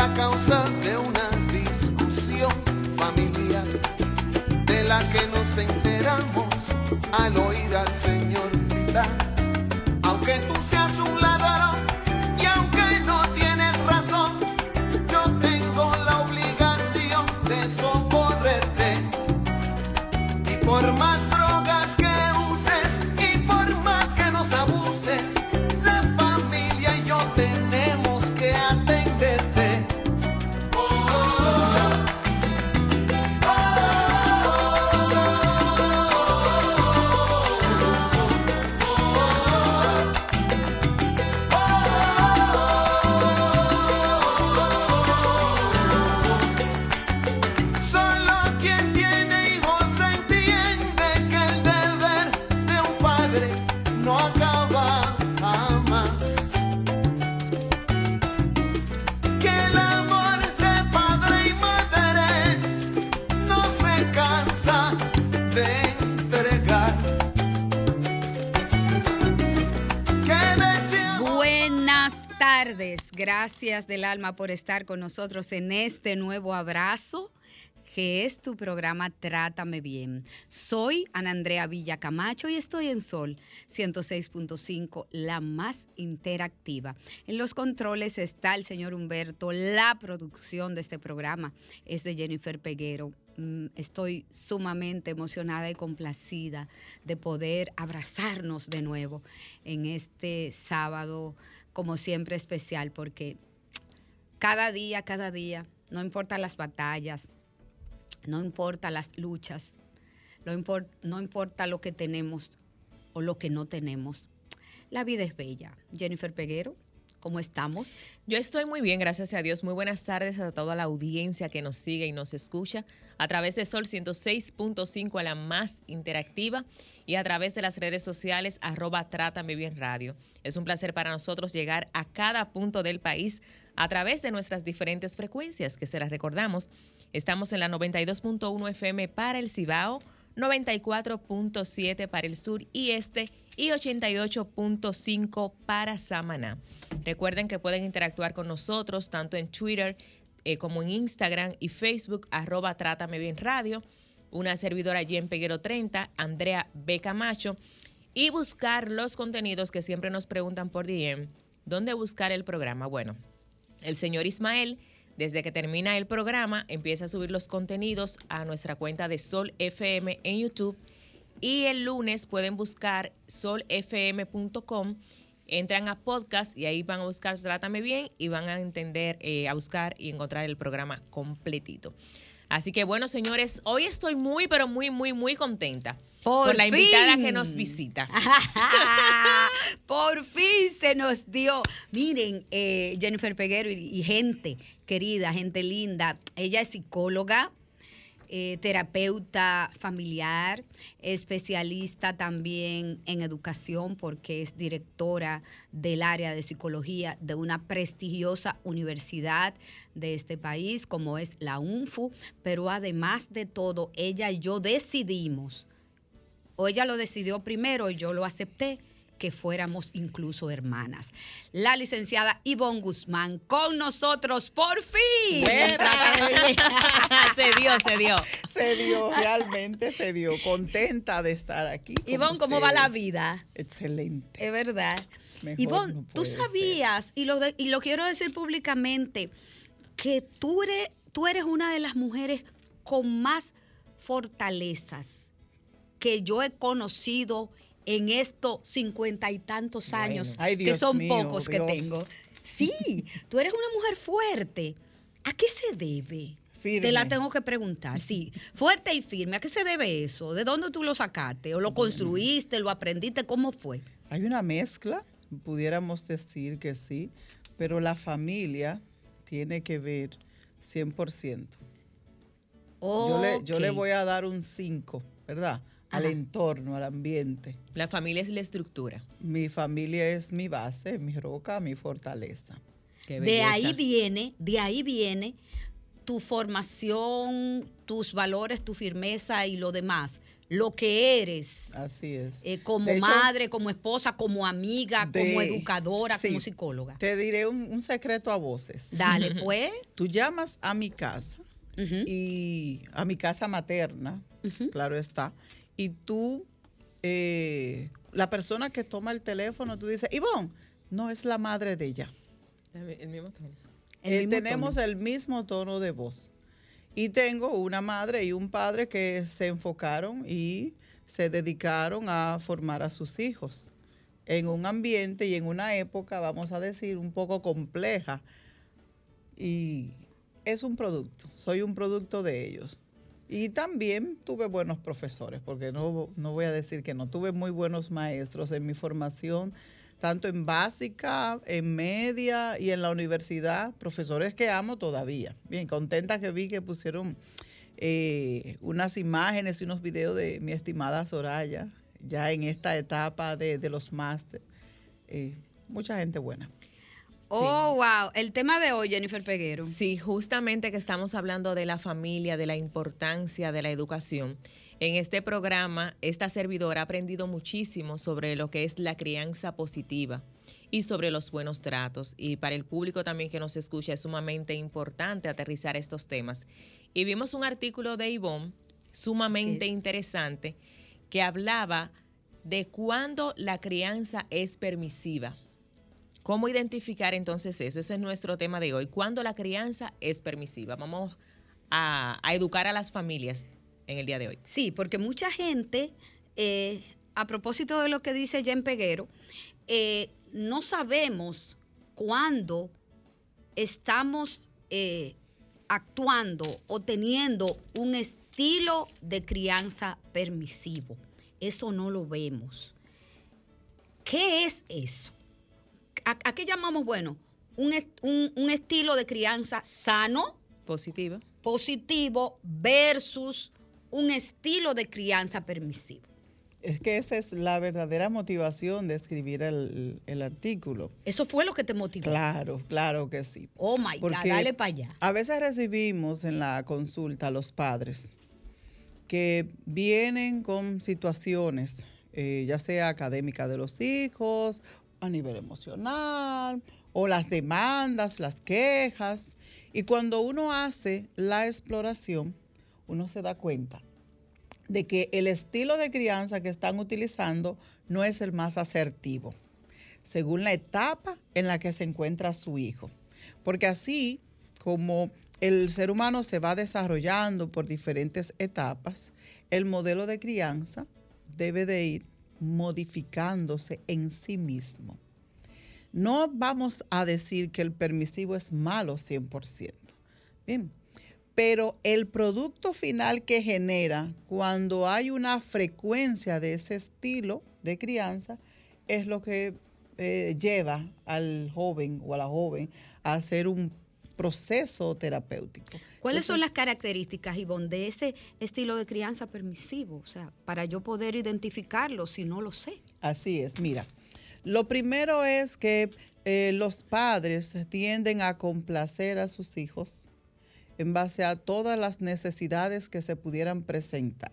Él era gracias del alma por estar con nosotros en este nuevo abrazo que es tu programa Trátame Bien. Soy Ana Andrea Villa Camacho y estoy en Sol 106.5, la más interactiva. En los controles está el señor Humberto, la producción de este programa es de Jennifer Peguero. Mm, Estoy sumamente emocionada y complacida de poder abrazarnos de nuevo en este sábado, como siempre especial, porque cada día, cada día, no importa las batallas, no importa las luchas, no, impor- no importa lo que tenemos o lo que no tenemos, la vida es bella. Jennifer Peguero, ¿cómo estamos? Yo estoy muy bien, gracias a Dios. Muy buenas tardes a toda la audiencia que nos sigue y nos escucha a través de Sol 106.5 a la más interactiva y a través de las redes sociales arroba Trátame Bien Radio. Es un placer para nosotros llegar a cada punto del país a través de nuestras diferentes frecuencias, que se las recordamos. Estamos en la 92.1 FM para el Cibao, 94.7 para el sur y este y 88.5 para Samaná. Recuerden que pueden interactuar con nosotros tanto en Twitter eh, como en Instagram y Facebook, arroba Trátame Bien Radio, una servidora allí en Peguero 30, Andrea B. Camacho, y buscar los contenidos que siempre nos preguntan por DM. ¿Dónde buscar el programa? Bueno, el señor Ismael, desde que termina el programa, empieza a subir los contenidos a nuestra cuenta de Sol FM en YouTube. Y el lunes pueden buscar solfm.com, entran a podcast y ahí van a buscar Trátame Bien y van a entender, eh, a buscar y encontrar el programa completito. Así que bueno, señores, hoy estoy muy, pero muy, muy, muy contenta Por con la invitada fin. que nos visita. Por fin se nos dio. Miren, eh, Jennifer Peguero y, y gente querida, gente linda. Ella es psicóloga, eh, terapeuta familiar, especialista también en educación porque es directora del área de psicología de una prestigiosa universidad de este país como es la UNFU, pero además de todo, ella y yo decidimos, o ella lo decidió primero y yo lo acepté, que fuéramos incluso hermanas. La licenciada Ivonne Guzmán con nosotros, por fin. se dio, se dio. Se dio, realmente se dio. Contenta de estar aquí. Ivonne, ¿cómo va la vida? Excelente. Es verdad. Mejor Ivonne, no tú sabías, y lo, de- y lo quiero decir públicamente, que tú eres, tú eres una de las mujeres con más fortalezas que yo he conocido en estos cincuenta y tantos Bueno. años, Ay, que son mío, pocos que tengo. Sí, tú eres una mujer fuerte. ¿A qué se debe? Firme. Te la tengo que preguntar, sí. Fuerte y firme. ¿A qué se debe eso? ¿De dónde tú lo sacaste? ¿O lo construiste? ¿Lo aprendiste? ¿Cómo fue? Hay una mezcla, pudiéramos decir que sí, pero la familia tiene que ver 100%. Yo, le, yo le voy a dar un 5, ¿verdad? Al entorno, al ambiente. La familia es la estructura. Mi familia es mi base, mi roca, mi fortaleza. Qué De ahí viene, de ahí viene tu formación, tus valores, tu firmeza y lo demás. Lo que eres Así es. eh, como hecho, madre, como esposa, como amiga, como educadora, sí. como psicóloga. Te diré un, un secreto a voces. Dale, pues. Tú llamas a mi casa y a mi casa materna, claro está, y tú, eh, la persona que toma el teléfono, tú dices, Ivonne, no es la madre de ella. El mismo tono. El Eh, mismo tenemos tono. el mismo tono de voz. Y tengo una madre y un padre que se enfocaron y se dedicaron a formar a sus hijos en un ambiente y en una época, vamos a decir, un poco compleja. Y es un producto, soy un producto de ellos. Y también tuve buenos profesores, porque no, no voy a decir que no, tuve muy buenos maestros en mi formación, tanto en básica, en media y en la universidad, profesores que amo todavía. Bien, contenta que vi que pusieron eh, unas imágenes y unos videos de mi estimada Soraya, ya en esta etapa de, de los máster. Eh, mucha gente buena. Oh, wow. El tema de hoy, Jennifer Peguero. Sí, justamente que estamos hablando de la familia, de la importancia de la educación. En este programa, esta servidora ha aprendido muchísimo sobre lo que es la crianza positiva y sobre los buenos tratos. Y para el público también que nos escucha es sumamente importante aterrizar estos temas. Y vimos un artículo de Ivonne sumamente interesante que hablaba de cuándo la crianza es permisiva. ¿Cómo identificar entonces eso? Ese es nuestro tema de hoy. ¿Cuándo la crianza es permisiva? Vamos a, educar a las familias en el día de hoy. Sí, porque mucha gente, eh, a propósito de lo que dice Jen Peguero, eh, no sabemos cuándo estamos eh, actuando o teniendo un estilo de crianza permisivo. Eso no lo vemos. ¿Qué es eso? ¿A, a qué llamamos, bueno, un, est- un- un estilo de crianza sano, Positiva. positivo versus un estilo de crianza permisivo. Es que esa es la verdadera motivación de escribir el, el artículo. Eso fue lo que te motivó. Claro, claro que sí. Oh my God, dale para allá. A veces recibimos en la consulta a los padres que vienen con situaciones, eh, ya sea académica de los hijos, a nivel emocional, o las demandas, las quejas. Y cuando uno hace la exploración, uno se da cuenta de que el estilo de crianza que están utilizando no es el más asertivo, según la etapa en la que se encuentra su hijo. Porque así como el ser humano se va desarrollando por diferentes etapas, el modelo de crianza debe de ir modificándose en sí mismo. No vamos a decir que el permisivo es malo 100%. Bien, pero el producto final que genera cuando hay una frecuencia de ese estilo de crianza es lo que eh, lleva al joven o a la joven a hacer un proceso terapéutico. ¿Cuáles son las características, Ivonne, de ese estilo de crianza permisivo? O sea, para yo poder identificarlo si no lo sé. Así es, mira. Lo primero es que eh, los padres tienden a complacer a sus hijos en base a todas las necesidades que se pudieran presentar.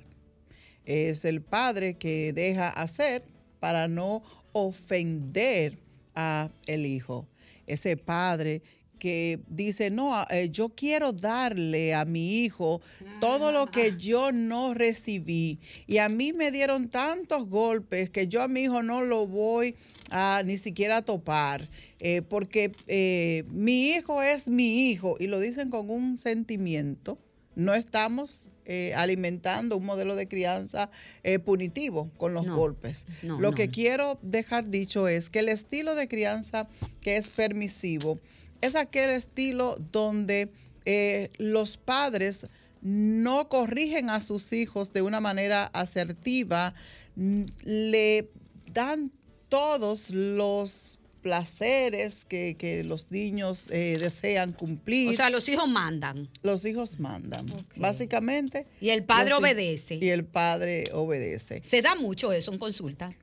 Es el padre que deja hacer para no ofender a el hijo. Ese padre que dice, no, a- eh, yo quiero darle a mi hijo todo lo que yo no recibí. Y a mí me dieron tantos golpes que yo a mi hijo no lo voy a ni siquiera topar, eh, porque eh, mi hijo es mi hijo. Y lo dicen con un sentimiento. No estamos eh, alimentando un modelo de crianza eh, punitivo con los No, golpes. no, lo no, que quiero dejar dicho es que el estilo de crianza que es permisivo es aquel estilo donde eh, los padres no corrigen a sus hijos de una manera asertiva, n- le dan todos los placeres que, que los niños eh, desean cumplir. O sea, los hijos mandan los hijos mandan, básicamente. y el padre obedece. Y el padre obedece. Se da mucho eso en consulta.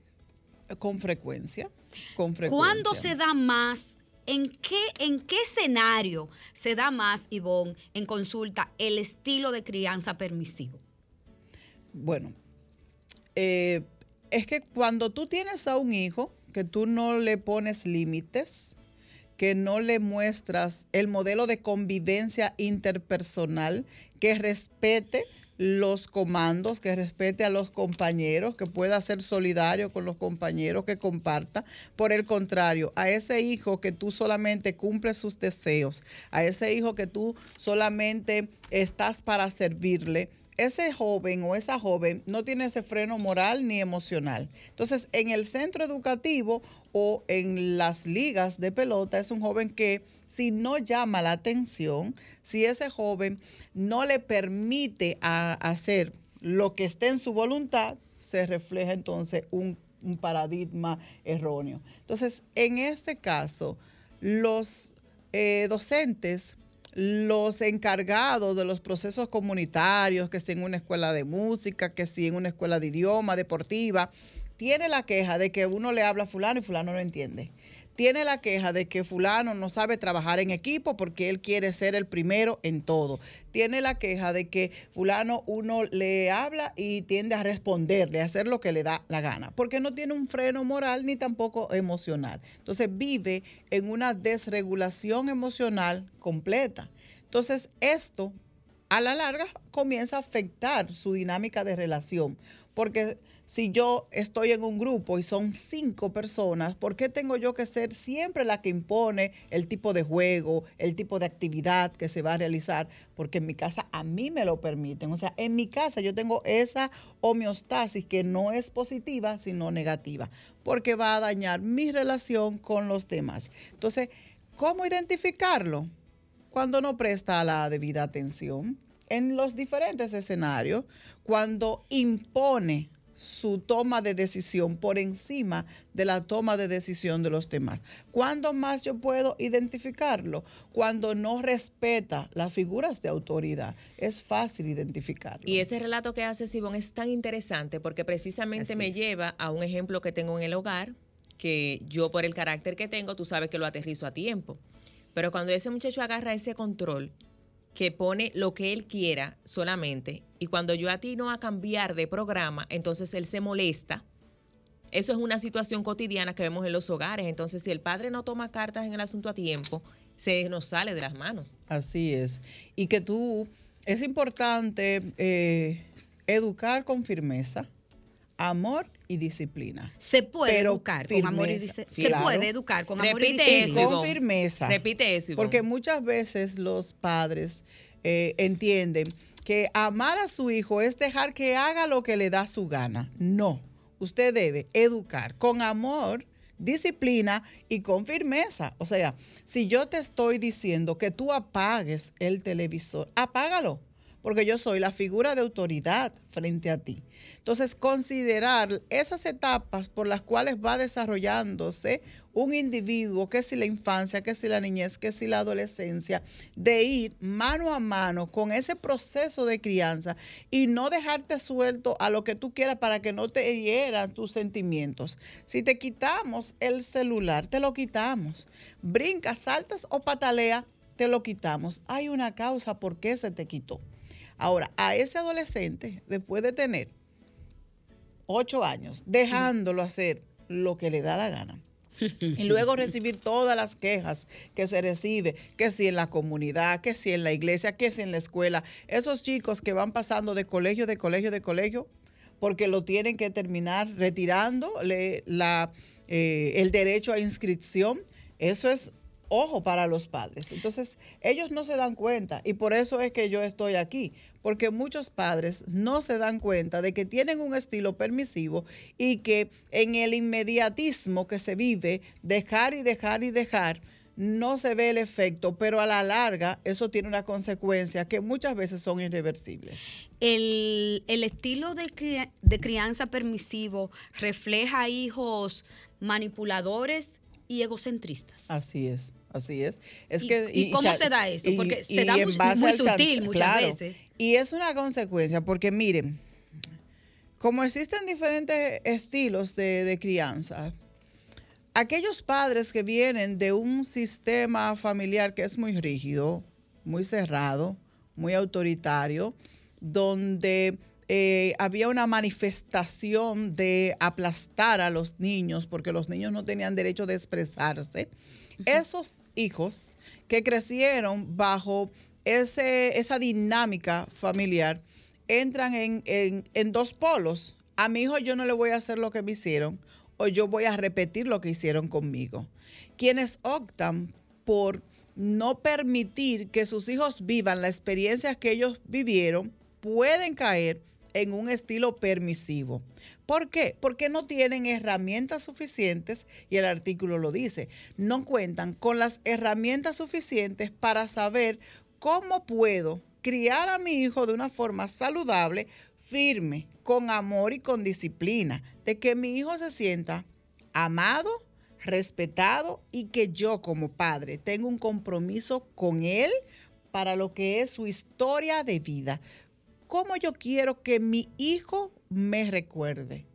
Con frecuencia. Con frecuencia. ¿Cuándo se da más? ¿En qué, ¿En qué escenario se da más, Ivonne, en consulta, el estilo de crianza permisivo? Bueno, eh, es que cuando tú tienes a un hijo que tú no le pones límites, que no le muestras el modelo de convivencia interpersonal, que respete los comandos, que respete a los compañeros, que pueda ser solidario con los compañeros, que comparta. Por el contrario, a ese hijo que tú solamente cumples sus deseos, a ese hijo que tú solamente estás para servirle, ese joven o esa joven no tiene ese freno moral ni emocional. Entonces, en el centro educativo o en las ligas de pelota es un joven que si no llama la atención, si ese joven no le permite a- hacer lo que esté en su voluntad, se refleja entonces un, paradigma erróneo. Entonces, en este caso, los eh, docentes los encargados de los procesos comunitarios, que si en una escuela de música, que si en una escuela de idioma, deportiva, tiene la queja de que uno le habla a fulano y fulano no entiende. Tiene la queja de que fulano no sabe trabajar en equipo porque él quiere ser el primero en todo. Tiene la queja de que fulano uno le habla y tiende a responderle, a hacer lo que le da la gana, porque no tiene un freno moral ni tampoco emocional. Entonces vive en una desregulación emocional completa. Entonces esto a la larga comienza a afectar su dinámica de relación, porque si yo estoy en un grupo y son cinco personas, ¿por qué tengo yo que ser siempre la que impone el tipo de juego, el tipo de actividad que se va a realizar? Porque en mi casa a mí me lo permiten. O sea, en mi casa yo tengo esa homeostasis que no es positiva, sino negativa, porque va a dañar mi relación con los demás. Entonces, ¿cómo identificarlo? Cuando no presta la debida atención en los diferentes escenarios, cuando impone su toma de decisión por encima de la toma de decisión de los demás. ¿Cuándo más yo puedo identificarlo? Cuando no respeta las figuras de autoridad. Es fácil identificarlo. Y ese relato que hace Sibón es tan interesante porque precisamente Así me es. lleva a un ejemplo que tengo en el hogar, que yo por el carácter que tengo, tú sabes que lo aterrizo a tiempo. Pero cuando ese muchacho agarra ese control, que pone lo que él quiera solamente, y cuando yo atino a cambiar de programa, entonces él se molesta. Eso es una situación cotidiana que vemos en los hogares. Entonces, si el padre no toma cartas en el asunto a tiempo, se nos sale de las manos. Así es. Y que tú, es importante eh, educar con firmeza, amor y disciplina. Se puede Pero educar con amor y firmeza, dice, Se puede educar con amor y Repite disciplina. eso, Con firmeza. Repite eso, Ivonne. Porque muchas veces los padres eh, entienden que amar a su hijo es dejar que haga lo que le da su gana. No, usted debe educar con amor, disciplina y con firmeza. O sea, si yo te estoy diciendo que tú apagues el televisor, apágalo. Porque yo soy la figura de autoridad frente a ti. Entonces, considerar esas etapas por las cuales va desarrollándose un individuo, que si la infancia, que si la niñez, que si la adolescencia, de ir mano a mano con ese proceso de crianza y no dejarte suelto a lo que tú quieras para que no te hieran tus sentimientos. Si te quitamos el celular, te lo quitamos. Brincas, saltas o patalea, te lo quitamos. Hay una causa por qué se te quitó. Ahora, a ese adolescente, después de tener ocho años, dejándolo hacer lo que le da la gana. Y luego recibir todas las quejas que se recibe, que si en la comunidad, que si en la iglesia, que si en la escuela. Esos chicos que van pasando de colegio, de colegio, de colegio, porque lo tienen que terminar retirándole la, eh, el derecho a inscripción. Eso es ojo para los padres. Entonces, ellos no se dan cuenta y por eso es que yo estoy aquí, porque muchos padres no se dan cuenta de que tienen un estilo permisivo y que en el inmediatismo que se vive, dejar y dejar y dejar, no se ve el efecto, pero a la larga eso tiene una consecuencia que muchas veces son irreversibles. El, el estilo de, de crianza permisivo refleja hijos manipuladores y egocentristas. Así es, así es. es ¿Y- que, y cómo se da eso? Porque se da muy- muy sutil muchas veces. Y es una consecuencia, porque miren, como existen diferentes estilos de, de crianza, aquellos padres que vienen de un sistema familiar que es muy rígido, muy cerrado, muy autoritario, donde eh, había una manifestación de aplastar a los niños porque los niños no tenían derecho de expresarse. Esos hijos que crecieron bajo ese, esa dinámica familiar entran en, en- en dos polos. A mi hijo yo no le voy a hacer lo que me hicieron o yo voy a repetir lo que hicieron conmigo. Quienes optan por no permitir que sus hijos vivan la experiencia que ellos vivieron, pueden caer en un estilo permisivo. ¿Por qué? Porque no tienen herramientas suficientes, y el artículo lo dice, no cuentan con las herramientas suficientes para saber cómo puedo criar a mi hijo de una forma saludable, firme, con amor y con disciplina, de que mi hijo se sienta amado, respetado y que yo como padre tengo un compromiso con él para lo que es su historia de vida. ¿Cómo yo quiero que mi hijo me recuerde?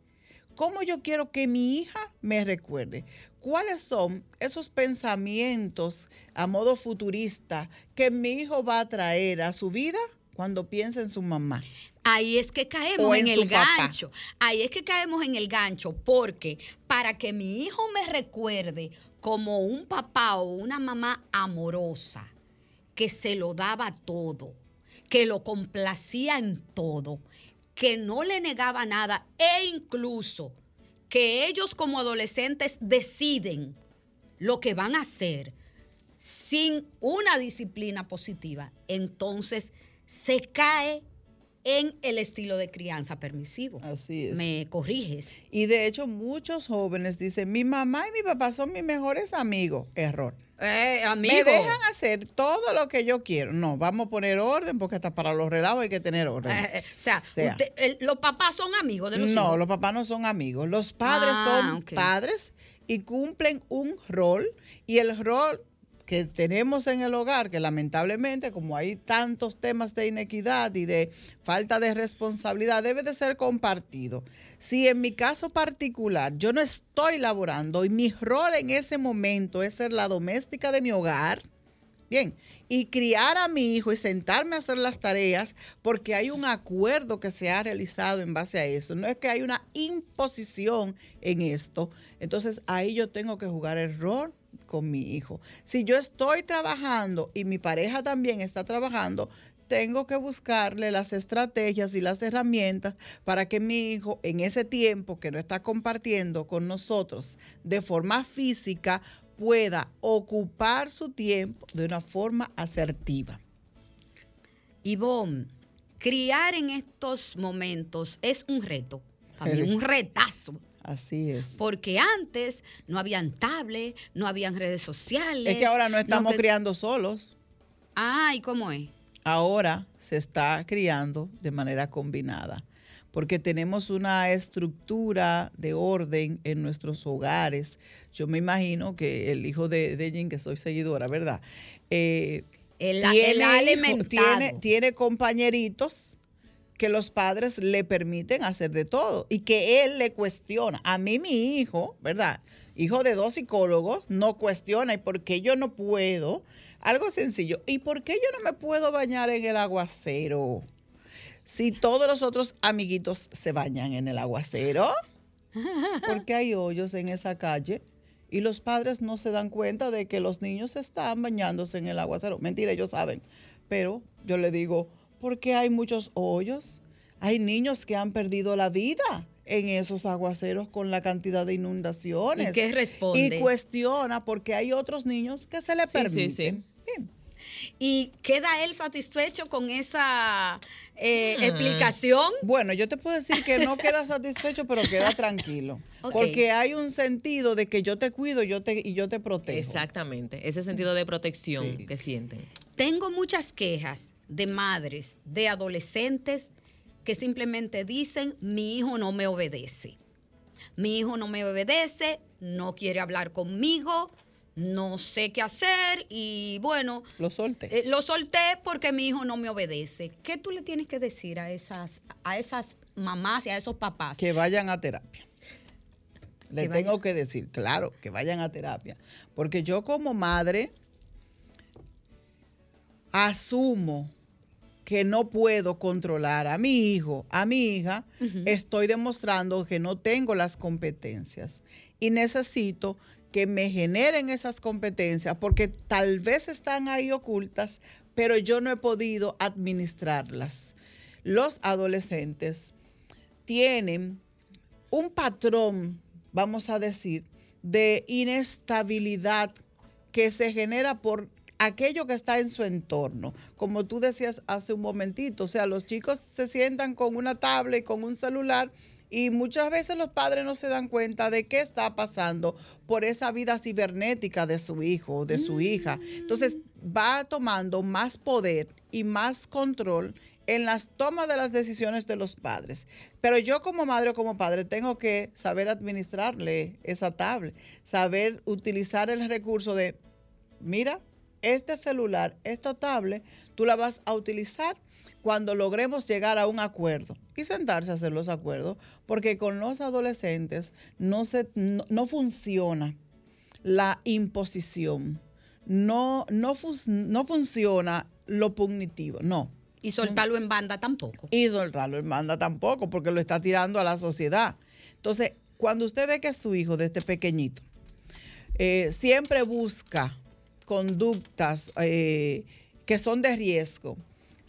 ¿Cómo yo quiero que mi hija me recuerde? ¿Cuáles son esos pensamientos a modo futurista que mi hijo va a traer a su vida cuando piensa en su mamá? Ahí es que caemos en, el papá. gancho. Ahí es que caemos en el gancho, porque para que mi hijo me recuerde como un papá o una mamá amorosa, que se lo daba todo, que lo complacía en todo, que no le negaba nada e incluso que ellos como adolescentes deciden lo que van a hacer sin una disciplina positiva, entonces se cae en el estilo de crianza permisivo. Así es. ¿Me corriges? Y de hecho muchos jóvenes dicen, mi mamá y mi papá son mis mejores amigos. Error. Eh, amigo. Me dejan hacer todo lo que yo quiero. No, vamos a poner orden porque hasta para los relajos hay que tener orden. Eh, eh, o sea, sea. usted- el- los papás son amigos de los no, hijos. los papás no son amigos. Los padres Ah, son padres y cumplen un rol. Y el rol que tenemos en el hogar, que lamentablemente, como hay tantos temas de inequidad y de falta de responsabilidad, debe de ser compartido. Si en mi caso particular yo no estoy laborando y mi rol en ese momento es ser la doméstica de mi hogar, Bien, y criar a mi hijo y sentarme a hacer las tareas porque hay un acuerdo que se ha realizado en base a eso. No es que hay una imposición en esto. Entonces ahí yo tengo que jugar el rol con mi hijo. Si yo estoy trabajando y mi pareja también está trabajando, tengo que buscarle las estrategias y las herramientas para que mi hijo en ese tiempo que no está compartiendo con nosotros de forma física pueda ocupar su tiempo de una forma asertiva. Ivonne, criar en estos momentos es un reto. Eres- un retazo. Así es. Porque antes no habían tablets, no habían redes sociales. Es que ahora no estamos que- criando solos. Ah, ¿y cómo es? ahora se está criando de manera combinada, porque tenemos una estructura de orden en nuestros hogares. Yo me imagino que el hijo de, de que soy seguidora, ¿verdad? Eh, El, el hijo- tiene, tiene compañeritos que los padres le permiten hacer de todo y que él le cuestiona. A mí mi hijo, ¿verdad? Hijo de dos psicólogos, no cuestiona. ¿Y por qué yo no puedo? Algo sencillo. ¿Y por qué yo no me puedo bañar en el aguacero? Si todos los otros amiguitos se bañan en el aguacero, porque hay hoyos en esa calle y los padres no se dan cuenta de que los niños están bañándose en el aguacero. Mentira, ellos saben. Pero yo le digo, ¿por qué hay muchos hoyos? Hay niños que han perdido la vida en esos aguaceros con la cantidad de inundaciones. ¿Y qué responde? Y cuestiona porque hay otros niños que se le Sí, sí, permiten. sí. Bien. ¿Y queda él satisfecho con esa eh, Mm. explicación? Bueno, yo te puedo decir que no queda satisfecho, pero queda tranquilo. Porque hay un sentido de que yo te cuido yo te, y yo te protejo. Exactamente, ese sentido de protección Sí. que sienten. Tengo muchas quejas de madres, de adolescentes que simplemente dicen, mi hijo no me obedece. Mi hijo no me obedece, no quiere hablar conmigo, no sé qué hacer y bueno, Lo solté. eh, lo solté porque mi hijo no me obedece. ¿Qué tú le tienes que decir a esas, a esas mamás y a esos papás? que vayan a terapia. Le vayan. tengo que decir, claro, que vayan a terapia. Porque yo como madre asumo que no puedo controlar a mi hijo, a mi hija, estoy demostrando que no tengo las competencias y necesito que me generen esas competencias porque tal vez están ahí ocultas, pero yo no he podido administrarlas. Los adolescentes tienen un patrón, vamos a decir, de inestabilidad que se genera por aquello que está en su entorno. Como tú decías hace un momentito, o sea, los chicos se sientan con una tablet, con un celular y muchas veces los padres no se dan cuenta de qué está pasando por esa vida cibernética de su hijo o de su hija. Entonces va tomando más poder y más control en las tomas de las decisiones de los padres. Pero yo como madre o como padre tengo que saber administrarle esa tablet, saber utilizar el recurso de, mira, este celular, esta tablet, tú la vas a utilizar cuando logremos llegar a un acuerdo y sentarse a hacer los acuerdos, porque con los adolescentes no, se, no, no funciona la imposición, no, no, fun- no funciona lo punitivo, no. Y soltarlo en banda tampoco. Y soltarlo en banda tampoco, porque lo está tirando a la sociedad. Entonces, cuando usted ve que su hijo, desde pequeñito, eh, siempre busca conductas eh, que son de riesgo,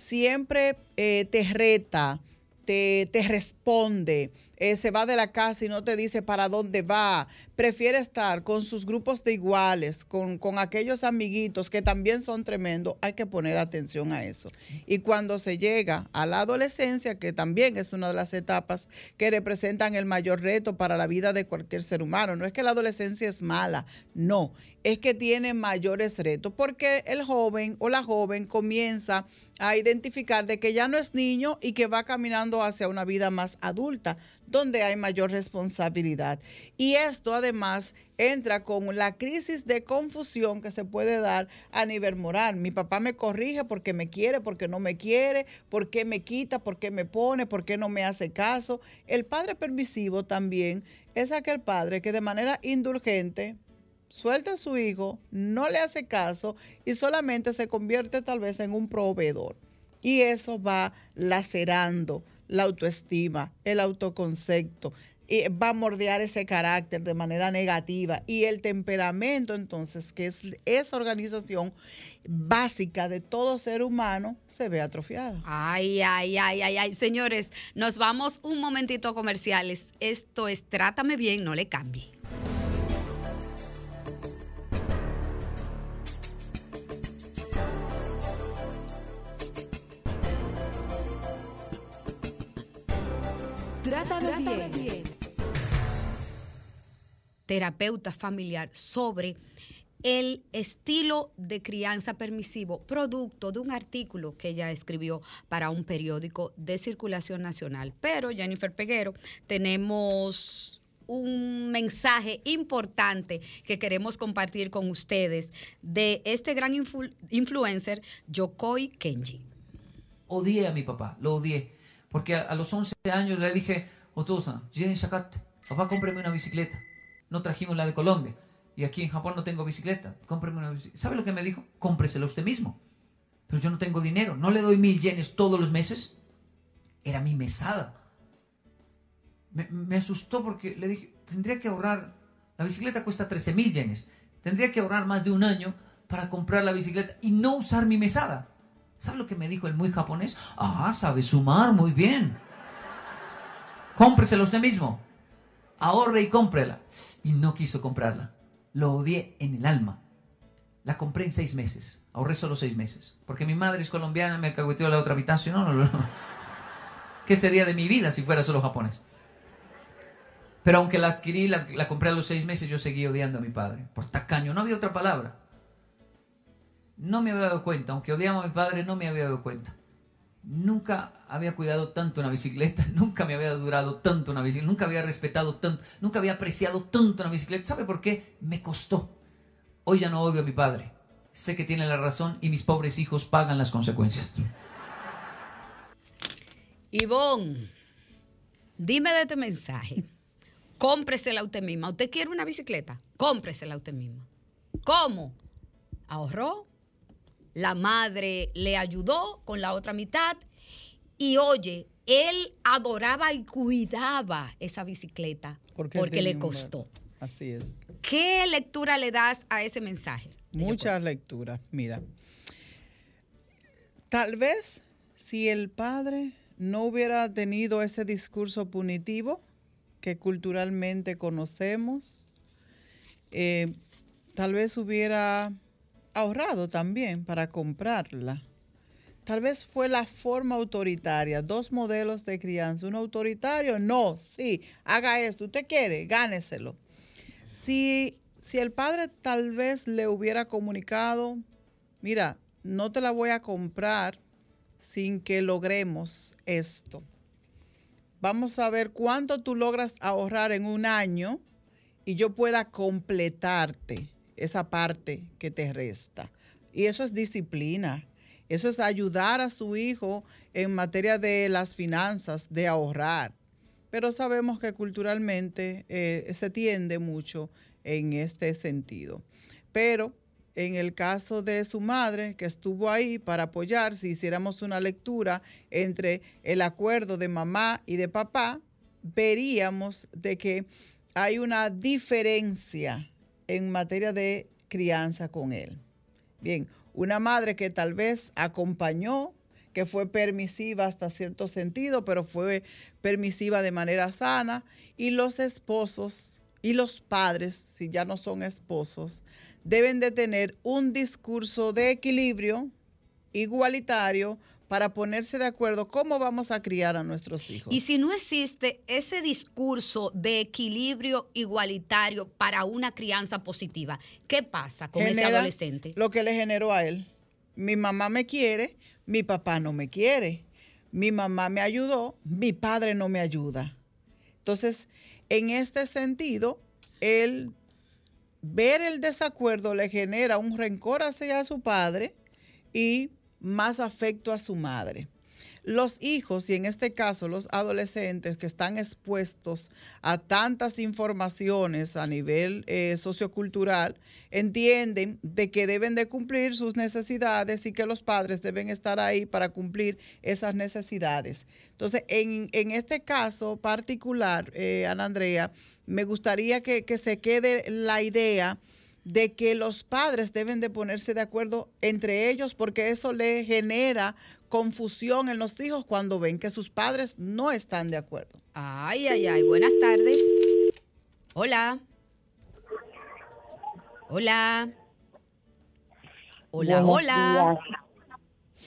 siempre eh, te reta, te, te responde, eh, se va de la casa y no te dice para dónde va, prefiere estar con sus grupos de iguales, con, con aquellos amiguitos que también son tremendos, hay que poner atención a eso. Y cuando se llega a la adolescencia, que también es una de las etapas que representan el mayor reto para la vida de cualquier ser humano, no es que la adolescencia es mala, no, es que tiene mayores retos, porque el joven o la joven comienza a identificar de que ya no es niño y que va caminando hacia una vida más adulta, donde hay mayor responsabilidad. Y esto además entra con la crisis de confusión que se puede dar a nivel moral. Mi papá me corrige porque me quiere, porque no me quiere, porque me quita, porque me pone, porque no me hace caso. El padre permisivo también es aquel padre que de manera indulgente suelta a su hijo, no le hace caso y solamente se convierte tal vez en un proveedor. Y eso va lacerando la autoestima, el autoconcepto, y va a mordear ese carácter de manera negativa y el temperamento entonces, que es esa organización básica de todo ser humano, se ve atrofiada. Ay, ay, ay, ay, ay. Señores, nos vamos un momentito a comerciales. Esto es Trátame bien, no le cambie. Trátame, bien. terapeuta familiar sobre el estilo de crianza permisivo, producto de un artículo que ella escribió para un periódico de circulación nacional. Pero, Jennifer Peguero, tenemos un mensaje importante que queremos compartir con ustedes de este gran influ- influencer, Yokoi Kenji. odié a mi papá, lo odié. Porque a, a los 11 años le dije, Otosa, Jen Shakat, papá, cómpreme una bicicleta. No trajimos la de Colombia. Y aquí en Japón no tengo bicicleta. Cómpreme una bicicleta. ¿Sabe lo que me dijo? Cómpresela usted mismo. Pero yo no tengo dinero. ¿No le doy mil yenes todos los meses? Era mi mesada. Me, me asustó porque le dije, tendría que ahorrar. La bicicleta cuesta 13 mil yenes. Tendría que ahorrar más de un año para comprar la bicicleta y no usar mi mesada. ¿Sabe lo que me dijo el muy japonés? Ah, sabe sumar muy bien. Cómpresela usted mismo. Ahorre y cómprela. Y no quiso comprarla. Lo odié en el alma. La compré en seis meses. Ahorré solo seis meses. Porque mi madre es colombiana, me alcahueteó la otra habitación. No, no, no. ¿Qué sería de mi vida si fuera solo japonés? Pero aunque la adquirí, la, la compré a los seis meses, yo seguí odiando a mi padre. Por tacaño, no había otra palabra. No me había dado cuenta, aunque odiaba a mi padre, no me había dado cuenta. Nunca había cuidado tanto una bicicleta, nunca me había durado tanto una bicicleta, nunca había respetado tanto, nunca había apreciado tanto una bicicleta. ¿Sabe por qué? Me costó. Hoy ya no odio a mi padre. Sé que tiene la razón y mis pobres hijos pagan las consecuencias. Ivonne, dime de este mensaje. Cómpresela usted misma. ¿Usted quiere una bicicleta? Cómpresela usted misma. ¿Cómo? Ahorró, la madre le ayudó con la otra mitad y oye, él adoraba y cuidaba esa bicicleta porque, le costó. Así es. ¿Qué lectura le das a ese mensaje? Muchas lecturas. Mira, tal vez si el padre no hubiera tenido ese discurso punitivo que culturalmente conocemos, eh, tal vez hubiera ahorrado también para comprarla. Tal vez fue la forma autoritaria, dos modelos de crianza. Uno autoritario, no, sí, haga esto, usted quiere, gáneselo. Si, si el padre tal vez le hubiera comunicado, mira, no te la voy a comprar sin que logremos esto. Vamos a ver cuánto tú logras ahorrar en un año y yo pueda completarte esa parte que te resta. Y eso es disciplina. Eso es ayudar a su hijo en materia de las finanzas, de ahorrar. Pero sabemos que culturalmente eh, se tiende mucho en este sentido. Pero en el caso de su madre, que estuvo ahí para apoyar, si hiciéramos una lectura entre el acuerdo de mamá y de papá, veríamos de que hay una diferencia en materia de crianza con él. Bien, una madre que tal vez acompañó, que fue permisiva hasta cierto sentido, pero fue permisiva de manera sana, y los esposos y los padres, si ya no son esposos, deben de tener un discurso de equilibrio igualitario para ponerse de acuerdo cómo vamos a criar a nuestros hijos. Y si no existe ese discurso de equilibrio igualitario para una crianza positiva, ¿qué pasa con ese Genera adolescente? Lo que le generó a él. Mi mamá me quiere, mi papá no me quiere. Mi mamá me ayudó, mi padre no me ayuda. Entonces, en este sentido, el ver el desacuerdo le genera un rencor hacia su padre y más afecto a su madre. Los hijos, y en este caso los adolescentes que están expuestos a tantas informaciones a nivel eh, sociocultural, entienden de que deben de cumplir sus necesidades y que los padres deben estar ahí para cumplir esas necesidades. Entonces, en, en este caso particular, eh, Ana Andrea, me gustaría que, que se quede la idea de que los padres deben de ponerse de acuerdo entre ellos porque eso le genera confusión en los hijos cuando ven que sus padres no están de acuerdo. Ay, ay, ay. Buenas tardes. Hola. Hola. Hola, Buenos hola. días.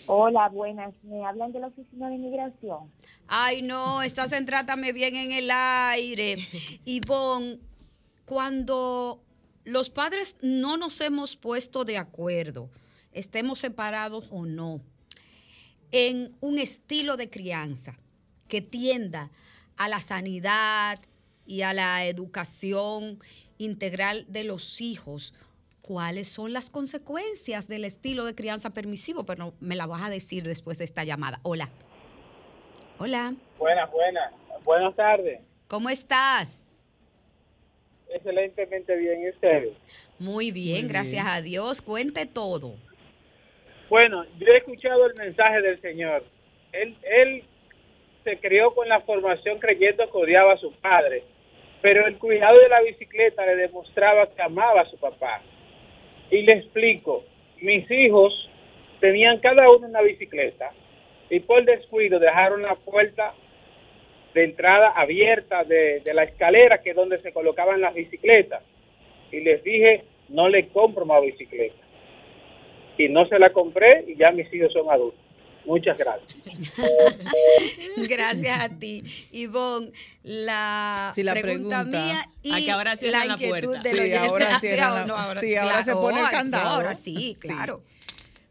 Hola, buenas. Me hablan de la oficina de inmigración. Ay, no, estás en Trátame Bien en el aire. Ivonne, cuando los padres no nos hemos puesto de acuerdo, estemos separados o no, en un estilo de crianza que tienda a la sanidad y a la educación integral de los hijos, ¿cuáles son las consecuencias del estilo de crianza permisivo? Pero me la vas a decir después de esta llamada. Hola. Hola. Buenas, buenas. Buenas tardes. ¿Cómo estás? Excelentemente bien, ¿y ustedes? Muy bien, Muy gracias bien. a Dios. Cuente todo. Bueno, yo he escuchado el mensaje del Señor. Él, él se crió con la formación creyendo que odiaba a su padre, pero el cuidado de la bicicleta le demostraba que amaba a su papá. Y le explico, mis hijos tenían cada uno una bicicleta y por descuido dejaron la puerta de entrada abierta de, de la escalera que es donde se colocaban las bicicletas. Y les dije, no le compro más bicicleta. Y no se la compré y ya mis hijos son adultos. Muchas gracias. Gracias a ti. Ivonne, la, Sí, la pregunta, pregunta. mía y A que ahora la cierran la inquietud puerta. del Sí, ahora Ah, sí, la- no, ahora- sí, ahora claro. se pone el candado. Ahora sí, Sí. claro.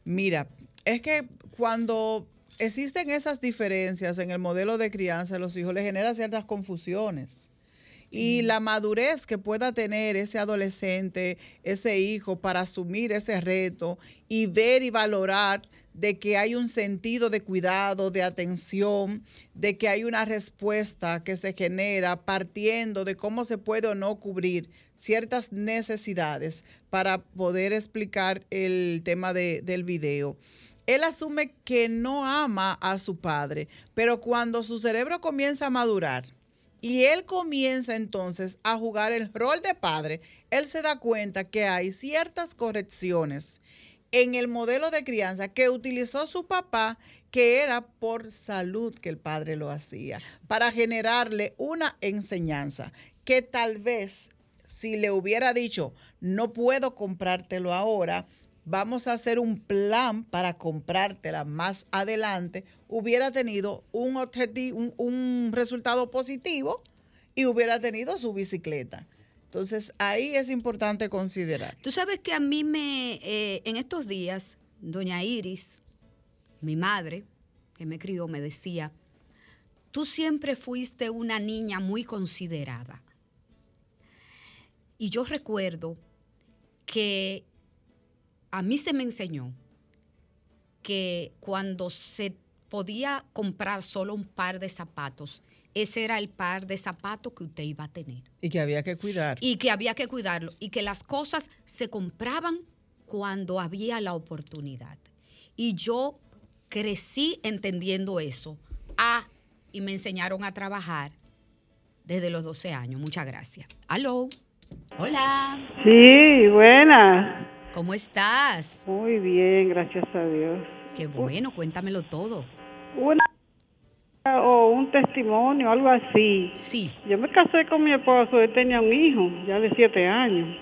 Mira, es que cuando existen esas diferencias en el modelo de crianza de los hijos, le genera ciertas confusiones. Y la madurez que pueda tener ese adolescente, ese hijo, para asumir ese reto y ver y valorar de que hay un sentido de cuidado, de atención, de que hay una respuesta que se genera partiendo de cómo se puede o no cubrir ciertas necesidades para poder explicar el tema de- del video. Él asume que no ama a su padre, pero cuando su cerebro comienza a madurar, y él comienza entonces a jugar el rol de padre, él se da cuenta que hay ciertas correcciones en el modelo de crianza que utilizó su papá, que era por salud que el padre lo hacía, para generarle una enseñanza que tal vez si le hubiera dicho, no puedo comprártelo ahora, vamos a hacer un plan para comprártela más adelante, hubiera tenido un objetivo, un, resultado positivo y hubiera tenido su bicicleta. Entonces ahí es importante considerar. Tú sabes que a mí me, eh, en estos días, doña Iris, mi madre, que me crió, me decía, tú siempre fuiste una niña muy considerada. Y yo recuerdo que a mí se me enseñó que cuando se podía comprar solo un par de zapatos, ese era el par de zapatos que usted iba a tener Y que había que cuidar. y que había que cuidarlo y que las cosas se compraban cuando había la oportunidad. Y yo crecí entendiendo eso. Ah, y me enseñaron a trabajar desde los 12 años. Muchas gracias. Aló. Hola. Sí, buenas. ¿Cómo estás? Muy bien, gracias a Dios. Qué bueno, cuéntamelo todo. Una o un testimonio, algo así. Sí. Yo me casé con mi esposo, él tenía un hijo, ya de siete años.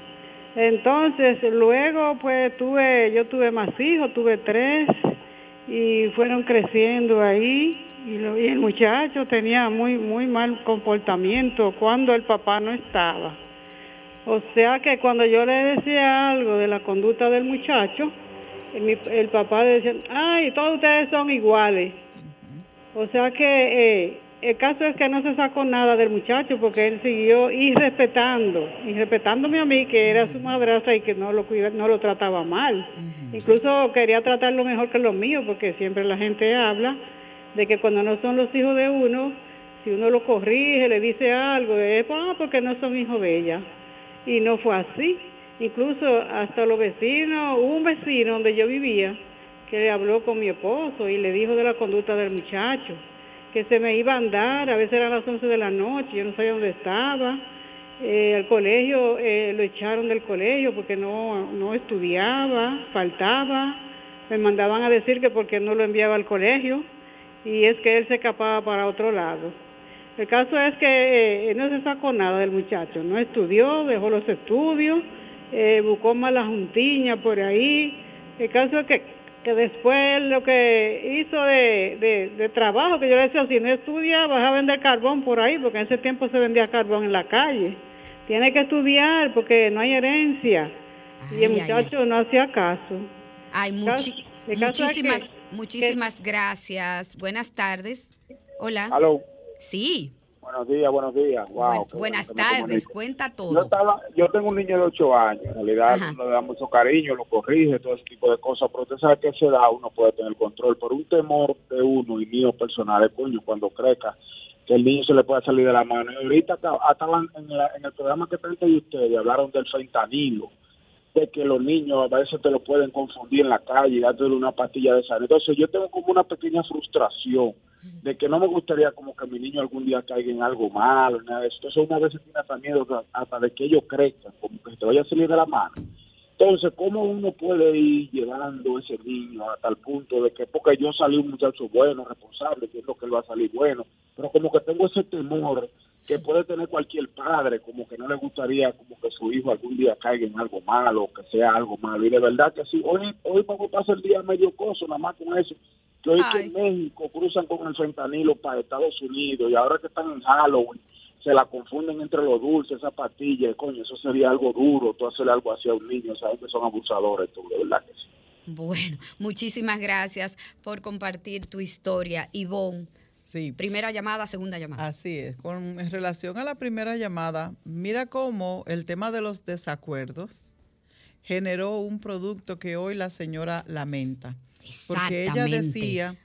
Entonces, luego, pues, tuve, yo tuve más hijos, tuve tres, y fueron creciendo ahí, y, lo- y el muchacho tenía muy, muy mal comportamiento cuando el papá no estaba. O sea que cuando yo le decía algo de la conducta del muchacho, el, mi- el papá decía, ay, todos ustedes son iguales. O sea que eh, el caso es que no se sacó nada del muchacho porque él siguió y respetando, y respetándome a mí que era su madrastra y que no lo cuida, no lo trataba mal. Incluso quería tratarlo mejor que los míos porque siempre la gente habla de que cuando no son los hijos de uno, si uno lo corrige, le dice algo, es ah, porque no son hijos de ella. Y no fue así. Incluso hasta los vecinos, un vecino donde yo vivía que le habló con mi esposo y le dijo de la conducta del muchacho, que se me iba a andar, a veces eran las 11 de la noche, yo no sabía dónde estaba. Eh, al colegio eh, lo echaron del colegio porque no, no estudiaba, faltaba, me mandaban a decir que porque no lo enviaba al colegio y es que él se escapaba para otro lado. El caso es que eh, no se sacó nada del muchacho, no estudió, dejó los estudios, eh, buscó malas juntiñas por ahí. El caso es que, que después lo que hizo de, de, de trabajo, que yo le decía, si no estudia, vas a vender carbón por ahí, porque en ese tiempo se vendía carbón en la calle. tiene que estudiar porque no hay herencia. y el Ay, ay, muchacho no hacía caso. Ay, muchi- ¿De caso de muchísimas, muchísimas gracias. Buenas tardes. Hola. Aló. Sí. Buenos días, buenos días. Wow, buenas tardes. Cuenta Yo, todo. estaba, yo tengo un niño de 8 años, en realidad Ajá. uno le da mucho cariño, lo corrige, todo ese tipo de cosas, pero usted sabe que a esa edad uno puede tener control, por un temor de uno y mío personal, es coño, cuando crezca, que el niño se le pueda salir de la mano. Y ahorita acá- estaban en, en el programa que frente de ustedes, hablaron del fentanilo, de que los niños a veces te lo pueden confundir en la calle y dándole una pastilla de sal. Entonces yo tengo como una pequeña frustración de que no me gustaría como que mi niño algún día caiga en algo malo, nada de eso. Entonces una vez tiene hasta miedo hasta de que ellos crezcan, como que te vaya a salir de la mano. Entonces, ¿cómo uno puede ir llevando ese niño hasta el punto de que, porque yo salí un muchacho bueno, responsable, entiendo que él va a salir bueno, pero como que tengo ese temor que puede tener cualquier padre, como que no le gustaría como que su hijo algún día caiga en algo malo, que sea algo malo. Y de verdad que sí, hoy, hoy me pasa el día medio coso, nada más con eso. Que hoy que en México cruzan con el fentanilo para Estados Unidos y ahora que están en Halloween se la confunden entre los dulces, esa pastilla, coño, eso sería algo duro, tú hacerle algo así a un niño, sabes que son abusadores, tú, de verdad que sí. Bueno, muchísimas gracias por compartir tu historia, Ivonne. Sí. Primera llamada, segunda llamada. Así es. Con en relación a la primera llamada, mira cómo el tema de los desacuerdos generó un producto que hoy la señora lamenta. Porque ella decía,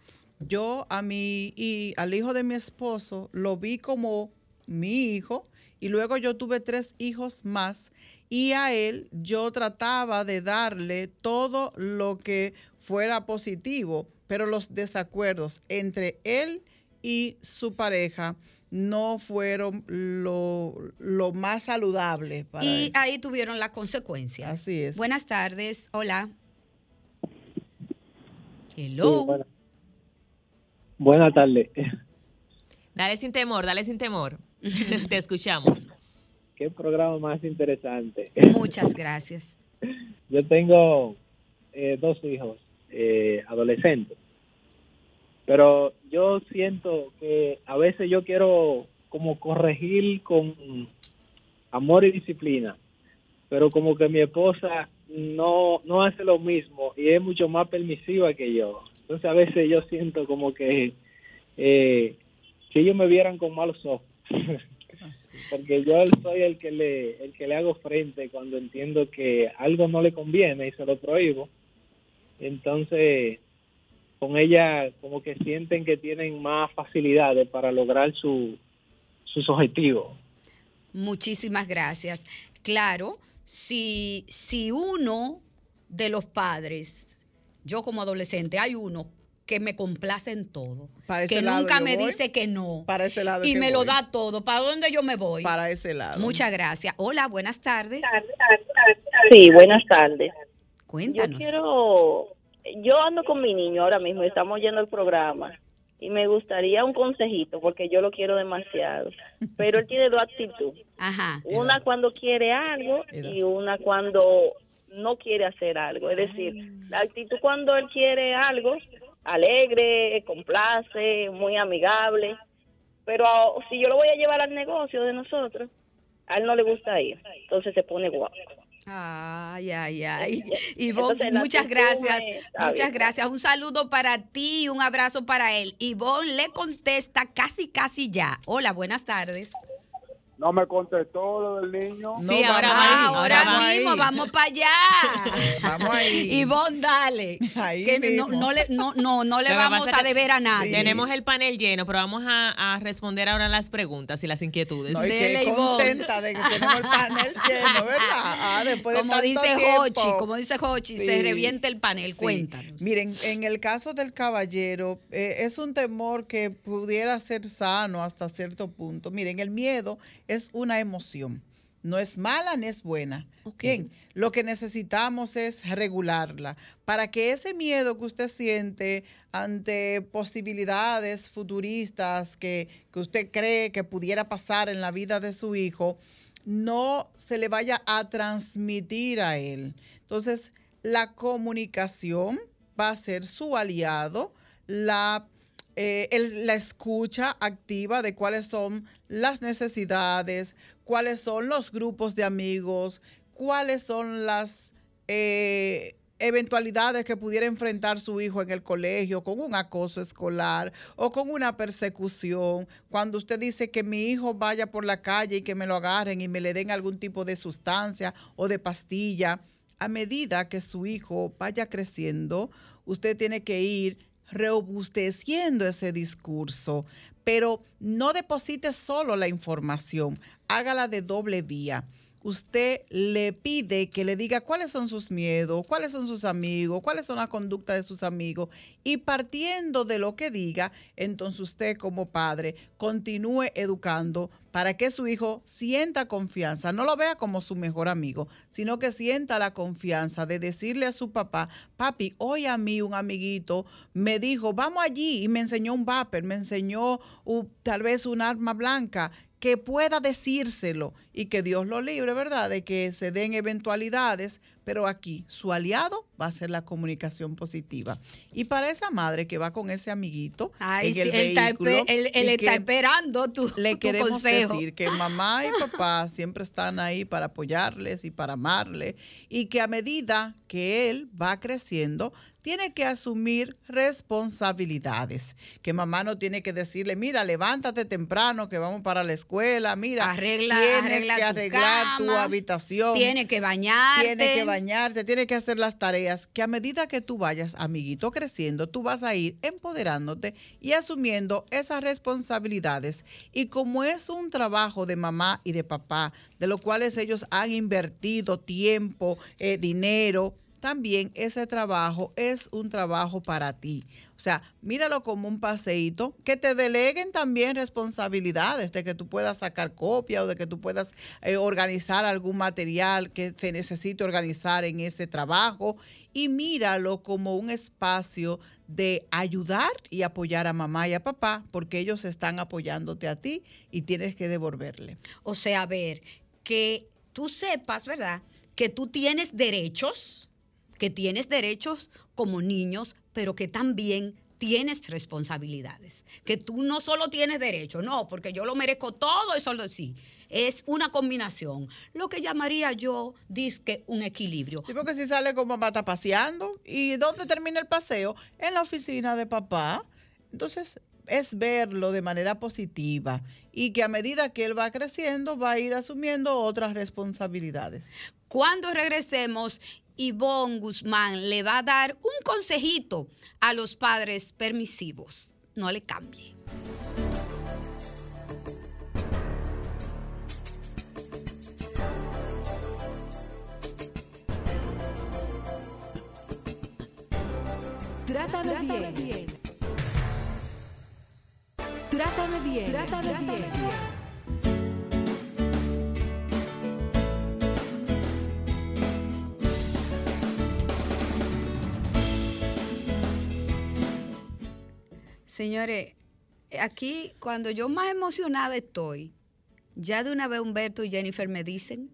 yo a mi y al hijo de mi esposo lo vi como mi hijo y luego yo tuve tres hijos más y a él yo trataba de darle todo lo que fuera positivo, pero los desacuerdos entre él y su pareja no fueron lo, lo más saludable para Y él. ahí tuvieron las consecuencias. Así es. Buenas tardes, hola. Hello. Sí, bueno. Buenas tardes. Dale sin temor, dale sin temor. Te escuchamos. Qué programa más interesante. Muchas gracias. Yo tengo eh, dos hijos eh, adolescentes, pero yo siento que a veces yo quiero como corregir con amor y disciplina, pero como que mi esposa no, no hace lo mismo y es mucho más permisiva que yo. Entonces a veces yo siento como que eh, si ellos me vieran con malos ojos. porque yo soy el que le el que le hago frente cuando entiendo que algo no le conviene y se lo prohíbo entonces con ella como que sienten que tienen más facilidades para lograr su, sus objetivos Muchísimas gracias. Claro, si, si uno de los padres, yo como adolescente, hay uno que me complace en todo, Para ese que lado nunca me voy. dice que no, Para ese lado y me lo da todo. ¿Para dónde yo me voy? Para ese lado. Muchas gracias. Hola, buenas tardes. Sí, buenas tardes. Cuéntanos. Yo quiero, yo ando con mi niño ahora mismo, estamos yendo al programa y me gustaría un consejito porque yo lo quiero demasiado, pero él tiene dos actitudes. Ajá. Una cuando quiere algo y una cuando no quiere hacer algo. Es decir, la actitud cuando él quiere algo, alegre, complace, muy amigable, pero si yo lo voy a llevar al negocio de nosotros, a él no le gusta ir, entonces se pone guapo. Ay, ay, ay. Ivonne, Entonces, muchas gracias. Muchas gracias. Un saludo para ti y un abrazo para él. Ivonne le contesta casi, casi ya. Hola, buenas tardes. No me contestó lo del niño. Sí, ahora, vamos ahí, ahora vamos mismo, ahí. vamos para allá. Vamos ahí. Ivonne, dale. que no, mismo. no le, no, no, no le vamos a deber a nadie. Tenemos el panel lleno, pero vamos a, a responder ahora las preguntas y las inquietudes. No, y que Dele, Ivonne. contenta de que tenemos el panel lleno, ¿verdad? Ah, después de como tanto dice tiempo. Hochi, como dice Hochi, se revienta el panel. Sí. Cuéntanos. Miren, en el caso del caballero, eh, es un temor que pudiera ser sano hasta cierto punto. Miren, el miedo es una emoción. No es mala ni es buena. Bien, lo que necesitamos es regularla para que ese miedo que usted siente ante posibilidades futuristas que, que usted cree que pudiera pasar en la vida de su hijo, no se le vaya a transmitir a él. Entonces, la comunicación va a ser su aliado, la eh, la escucha activa de cuáles son las necesidades, cuáles son los grupos de amigos, cuáles son las eh, eventualidades que pudiera enfrentar su hijo en el colegio con un acoso escolar o con una persecución. Cuando usted dice que mi hijo vaya por la calle y que me lo agarren y me le den algún tipo de sustancia o de pastilla, a medida que su hijo vaya creciendo, usted tiene que ir robusteciendo ese discurso, pero no deposite solo la información, hágala de doble vía. Usted le pide que le diga cuáles son sus miedos, cuáles son sus amigos, cuáles son las conductas de sus amigos y partiendo de lo que diga, entonces usted como padre continúe educando para que su hijo sienta confianza, no lo vea como su mejor amigo, sino que sienta la confianza de decirle a su papá, papi, hoy a mí un amiguito me dijo, vamos allí y me enseñó un vapor, me enseñó uh, tal vez un arma blanca que pueda decírselo y que Dios lo libre, ¿verdad? De que se den eventualidades, pero aquí su aliado va a ser la comunicación positiva. Y para esa madre que va con ese amiguito Ay, en sí, el él, está, vehículo espe- él- está esperando tu, le tu queremos consejo. decir que mamá y papá siempre están ahí para apoyarles y para amarle y que a medida que él va creciendo tiene que asumir responsabilidades, que mamá no tiene que decirle, mira, levántate temprano que vamos para la escuela, mira, Arregla- tienes arregla que tu arreglar tu habitación, tiene que bañarte. tiene que bañarte, tiene que hacer las tareas, que a medida que tú vayas, amiguito, creciendo, tú vas a ir empoderándote y asumiendo esas responsabilidades. Y como es un trabajo de mamá y de papá, de los cuales ellos han invertido tiempo, eh, dinero, también ese trabajo es un trabajo para ti. O sea, míralo como un paseíto, que te deleguen también responsabilidades de que tú puedas sacar copia o de que tú puedas eh, organizar algún material que se necesite organizar en ese trabajo y míralo como un espacio de ayudar y apoyar a mamá y a papá porque ellos están apoyándote a ti y tienes que devolverle. O sea, ver, que tú sepas, ¿verdad? Que tú tienes derechos, que tienes derechos como niños, pero que también tienes responsabilidades. Que tú no solo tienes derechos, no, porque yo lo merezco todo y solo sí. Es una combinación. Lo que llamaría yo, disque, un equilibrio. Sí, porque si sale con mamá está paseando y ¿dónde termina el paseo? En la oficina de papá. Entonces es verlo de manera positiva y que a medida que él va creciendo va a ir asumiendo otras responsabilidades. Cuando regresemos, Ivonne Guzmán le va a dar un consejito a los padres permisivos. No le cambie. Trátame, bien. Trátame bien. Trátame bien. Señores, aquí cuando yo más emocionada estoy, ya de una vez Humberto y Jennifer me dicen,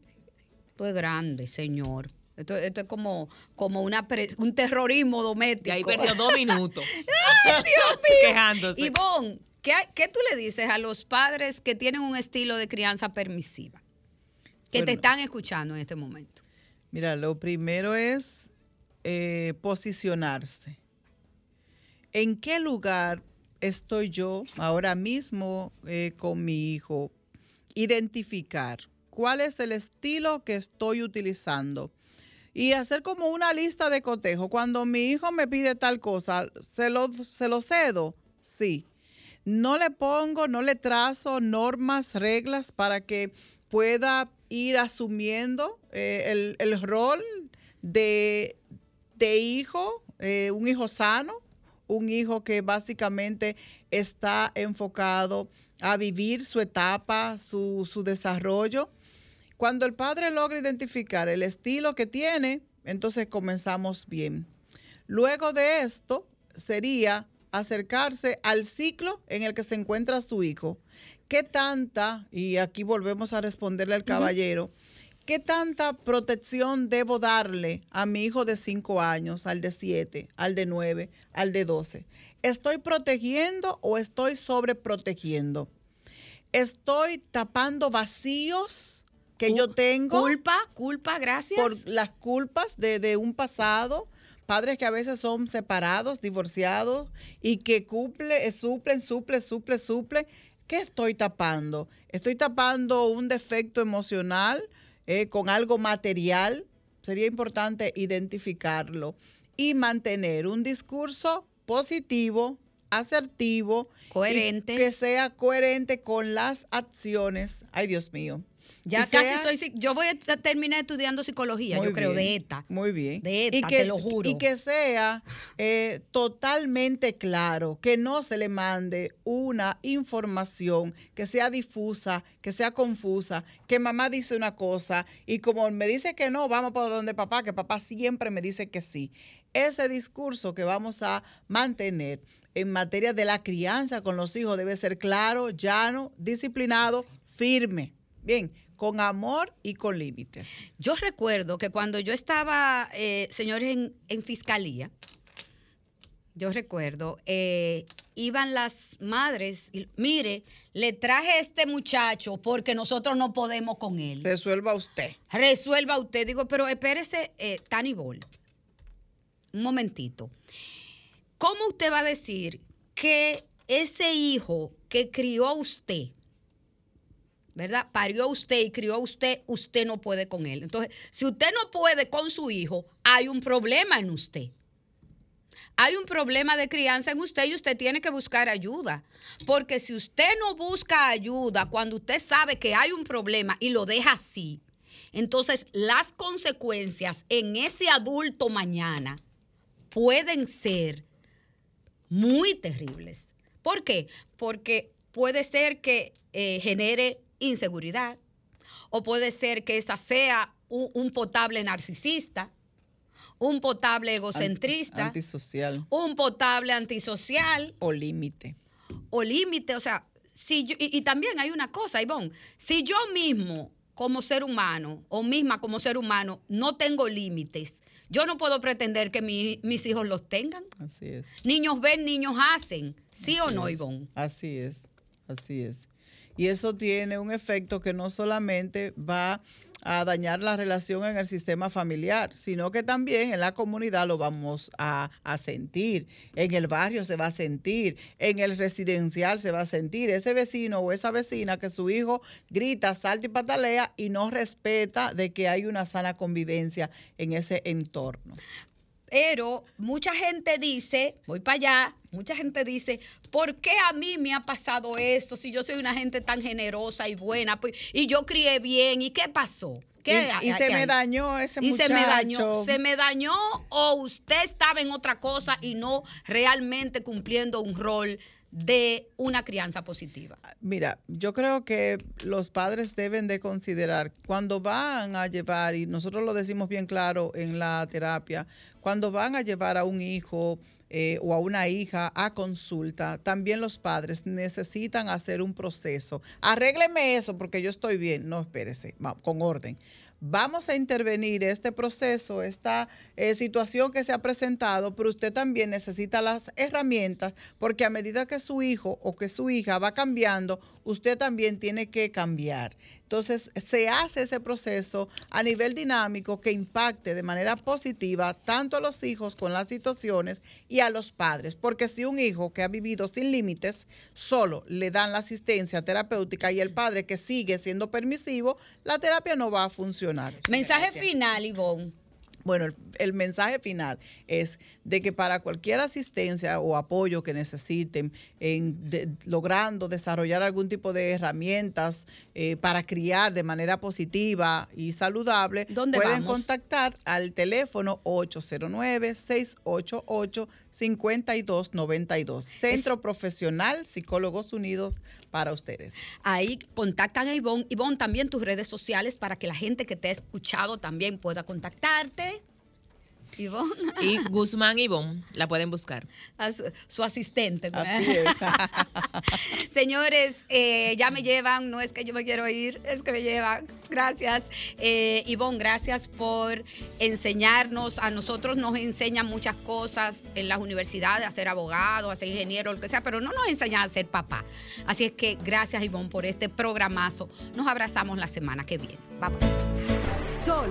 pues grande, señor. Esto, esto es como, como una pre- un terrorismo doméstico. Y ahí perdió dos minutos. ¡Ay, Dios mío! Quejándose. Ivonne, ¿qué, hay- ¿qué tú le dices a los padres que tienen un estilo de crianza permisiva? Que te están escuchando en este momento. Mira, lo primero es eh, posicionarse. ¿En qué lugar estoy yo ahora mismo eh, con mi hijo? Identificar cuál es el estilo que estoy utilizando y hacer como una lista de cotejo. Cuando mi hijo me pide tal cosa, ¿se lo, se lo cedo? Sí. No le pongo, no le trazo normas, reglas para que pueda ir asumiendo eh, el, el rol de, de hijo, eh, un hijo sano, un hijo que básicamente está enfocado a vivir su etapa, su, su desarrollo. Cuando el padre logra identificar el estilo que tiene, entonces comenzamos bien. Luego de esto sería acercarse al ciclo en el que se encuentra su hijo. ¿Qué tanta, y aquí volvemos a responderle al caballero, ¿Qué tanta protección debo darle a mi hijo de 5 años, al de 7, al de 9, al de 12? ¿Estoy protegiendo o estoy sobreprotegiendo? ¿Estoy tapando vacíos que yo tengo? Culpa, culpa, gracias. Por las culpas de, de un pasado. Padres que a veces son separados, divorciados y que cumple, suplen, suple, suple, suple. ¿Qué estoy tapando? ¿Estoy tapando un defecto emocional eh, con algo material? Sería importante identificarlo y mantener un discurso positivo, asertivo, Coherente. que sea coherente con las acciones. Ay, Dios mío. Ya casi sea- soy, yo voy a terminar estudiando psicología, yo creo, de ETA. Muy bien. De ETA, y que, te lo juro. Y que sea eh, totalmente claro, que no se le mande una información que sea difusa, que sea confusa, que mamá dice una cosa y como me dice que no, vamos para donde papá, que papá siempre me dice que sí. Ese discurso que vamos a mantener en materia de la crianza con los hijos debe ser claro, llano, disciplinado, firme. Bien, con amor y con límites. Yo recuerdo que cuando yo estaba, eh, señores, en, en fiscalía, yo recuerdo, eh, iban las madres y, mire, le traje este muchacho porque nosotros no podemos con él. Resuelva usted. Resuelva usted. Digo, pero espérese, eh, Tani Bol, un momentito. ¿Cómo usted va a decir que ese hijo que crió usted, ¿verdad? Parió usted y crió usted, usted no puede con él. Entonces, si usted no puede con su hijo, hay un problema en usted. Hay un problema de crianza en usted y usted tiene que buscar ayuda. Porque si usted no busca ayuda cuando usted sabe que hay un problema y lo deja así, entonces las consecuencias en ese adulto mañana pueden ser muy terribles. ¿Por qué? Porque puede ser que eh, genere inseguridad o puede ser que esa sea un, un potable narcisista, un potable egocentrista, Antisocial un potable antisocial o límite. o límite. O sea, si yo- y, y también hay una cosa, Ivonne, si yo mismo como ser humano o misma como ser humano no tengo límites, yo no puedo pretender que mi- mis hijos los tengan. Así es. Niños ven, niños hacen. ¿Sí o no, es. Ivonne? Así es, así es. Y eso tiene un efecto que no solamente va a dañar la relación en el sistema familiar, sino que también en la comunidad lo vamos a, a sentir, en el barrio se va a sentir, en el residencial se va a sentir. Ese vecino o esa vecina que su hijo grita, salta y patalea y no respeta de que hay una sana convivencia en ese entorno. Pero mucha gente dice, voy para allá, mucha gente dice, ¿por qué a mí me ha pasado esto si yo soy una gente tan generosa y buena? Pues, y yo crié bien, ¿y qué pasó? ¿Qué Y- se me hay? dañó ese y se me dañó, muchacho. se me dañó o usted estaba en otra cosa y no realmente cumpliendo un rol de una crianza positiva. Mira, yo creo que los padres deben de considerar cuando van a llevar, y nosotros lo decimos bien claro en la terapia, cuando van a llevar a un hijo eh, o a una hija a consulta, también los padres necesitan hacer un proceso. Arrégleme eso porque yo estoy bien. No, espérese, con orden. Vamos a intervenir este proceso, esta eh, situación que se ha presentado, pero usted también necesita las herramientas porque a medida que su hijo o que su hija va cambiando, usted también tiene que cambiar. Entonces, se hace ese proceso a nivel dinámico que impacte de manera positiva tanto a los hijos con las situaciones y a los padres. Porque si un hijo que ha vivido sin límites solo le dan la asistencia terapéutica y el padre que sigue siendo permisivo, la terapia no va a funcionar. Mensaje final, Ivonne. Bueno, el, el mensaje final es de que para cualquier asistencia o apoyo que necesiten en de- logrando desarrollar algún tipo de herramientas eh, para criar de manera positiva y saludable, ¿Dónde pueden vamos? contactar al teléfono 809-688-5292. Centro Profesional Psicólogos Unidos para ustedes. Ahí contactan a Ivonne. Ivonne, también tus redes sociales para que la gente que te ha escuchado también pueda contactarte. Ivonne. Y Guzmán Ivonne, la pueden buscar. A su, su asistente. Así es. Señores, eh, ya me llevan, no es que yo me quiero ir, es que me llevan. Gracias. Eh, Ivonne, gracias por enseñarnos. A nosotros nos enseñan muchas cosas en las universidades, a ser abogado, a ser ingeniero, lo que sea, pero no nos enseñan a ser papá. Así es que gracias, Ivonne, por este programazo. Nos abrazamos la semana que viene. Bye, bye. Sol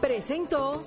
presentó